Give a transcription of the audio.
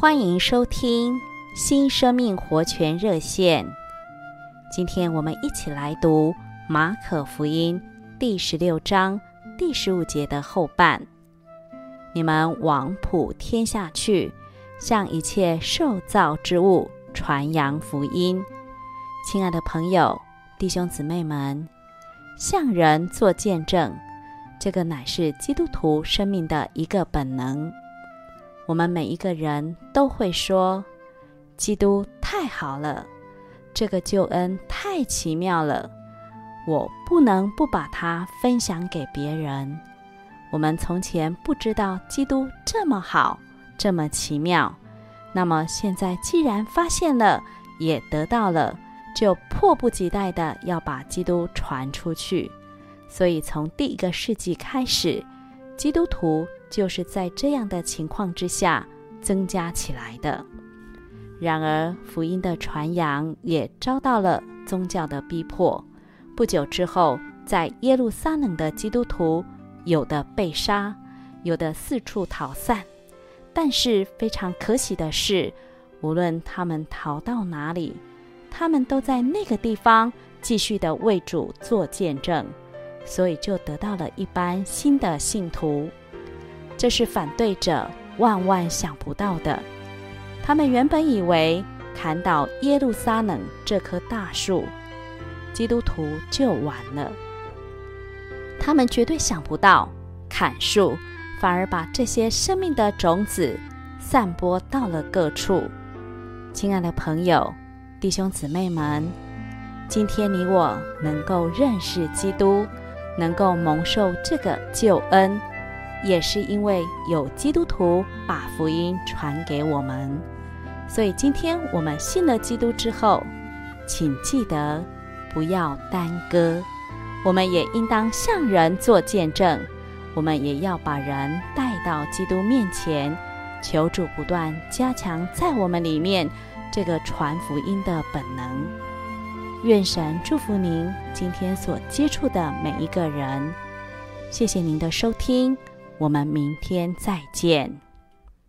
欢迎收听新生命活泉热线。今天我们一起来读马可福音第十六章第十五节的后半。你们往普天下去，向一切受造之物传扬福音。亲爱的朋友、弟兄姊妹们，向人做见证，这个乃是基督徒生命的一个本能。我们每一个人都会说：“基督太好了，这个救恩太奇妙了，我不能不把它分享给别人。”我们从前不知道基督这么好，这么奇妙，那么现在既然发现了，也得到了，就迫不及待地要把基督传出去。所以从第一个世纪开始，基督徒。就是在这样的情况之下增加起来的。然而，福音的传扬也遭到了宗教的逼迫。不久之后，在耶路撒冷的基督徒，有的被杀，有的四处逃散。但是非常可喜的是，无论他们逃到哪里，他们都在那个地方继续的为主做见证，所以就得到了一班新的信徒。这是反对者万万想不到的。他们原本以为砍倒耶路撒冷这棵大树，基督徒就完了。他们绝对想不到，砍树反而把这些生命的种子散播到了各处。亲爱的朋友、弟兄姊妹们，今天你我能够认识基督，能够蒙受这个救恩。也是因为有基督徒把福音传给我们，所以今天我们信了基督之后，请记得不要耽搁。我们也应当向人做见证，我们也要把人带到基督面前，求主不断加强在我们里面这个传福音的本能。愿神祝福您今天所接触的每一个人。谢谢您的收听。我们明天再见。